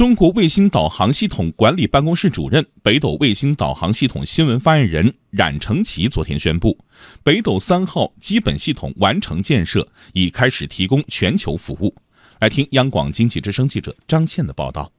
中国卫星导航系统管理办公室主任、北斗卫星导航系统新闻发言人冉承奇昨天宣布，北斗三号基本系统完成建设，已开始提供全球服务。来听央广经济之声记者张倩的报道。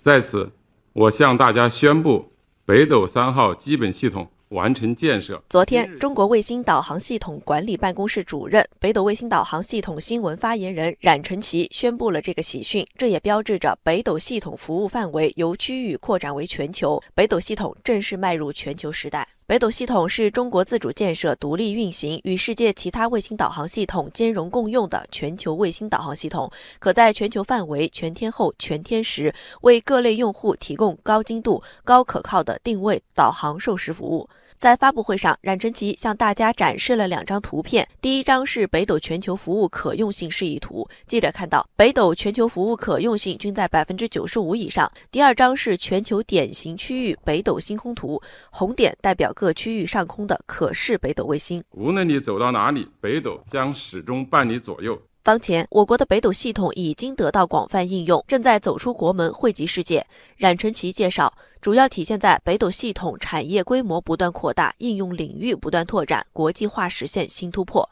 在此，我向大家宣布，北斗三号基本系统。完成建设。昨天，中国卫星导航系统管理办公室主任、北斗卫星导航系统新闻发言人冉晨奇宣布了这个喜讯。这也标志着北斗系统服务范围由区域扩展为全球，北斗系统正式迈入全球时代。北斗系统是中国自主建设、独立运行、与世界其他卫星导航系统兼容共用的全球卫星导航系统，可在全球范围、全天候、全天时为各类用户提供高精度、高可靠的定位、导航、授时服务。在发布会上，冉成奇向大家展示了两张图片。第一张是北斗全球服务可用性示意图，记者看到北斗全球服务可用性均在百分之九十五以上。第二张是全球典型区域北斗星空图，红点代表各区域上空的可视北斗卫星。无论你走到哪里，北斗将始终伴你左右。当前，我国的北斗系统已经得到广泛应用，正在走出国门，惠及世界。冉成奇介绍，主要体现在北斗系统产业规模不断扩大，应用领域不断拓展，国际化实现新突破。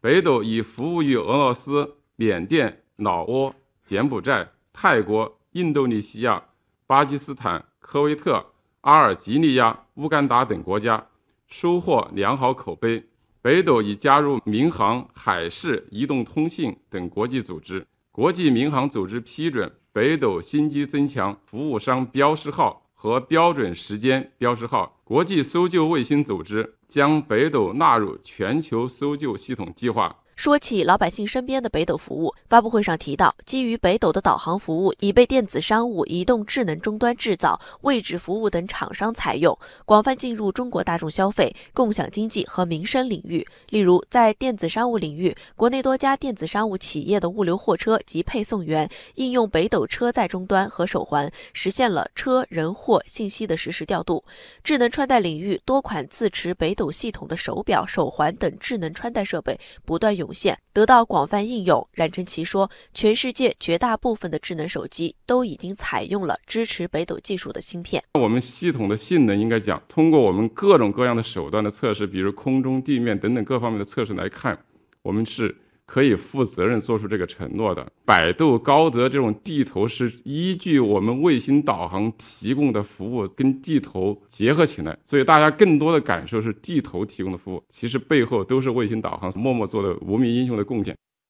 北斗已服务于俄罗斯、缅甸、老挝、柬埔寨、泰国、印度尼西亚、巴基斯坦、科威特、阿尔及利亚、乌干达等国家，收获良好口碑。北斗已加入民航、海事、移动通信等国际组织。国际民航组织批准北斗新机增强服务商标识号和标准时间标识号。国际搜救卫星组织将北斗纳入全球搜救系统计划。说起老百姓身边的北斗服务，发布会上提到，基于北斗的导航服务已被电子商务、移动智能终端制造、位置服务等厂商采用，广泛进入中国大众消费、共享经济和民生领域。例如，在电子商务领域，国内多家电子商务企业的物流货车及配送员应用北斗车载终端和手环，实现了车、人、货信息的实时调度。智能穿戴领域，多款自持北斗系统的手表、手环等智能穿戴设备不断涌。涌现得到广泛应用。冉成奇说，全世界绝大部分的智能手机都已经采用了支持北斗技术的芯片。我们系统的性能应该讲，通过我们各种各样的手段的测试，比如空中、地面等等各方面的测试来看，我们是。可以负责任做出这个承诺的，百度高德这种地图是依据我们卫星导航提供的服务跟地图结合起来，所以大家更多的感受是地图提供的服务，其实背后都是卫星导航默默做的无名英雄的贡献。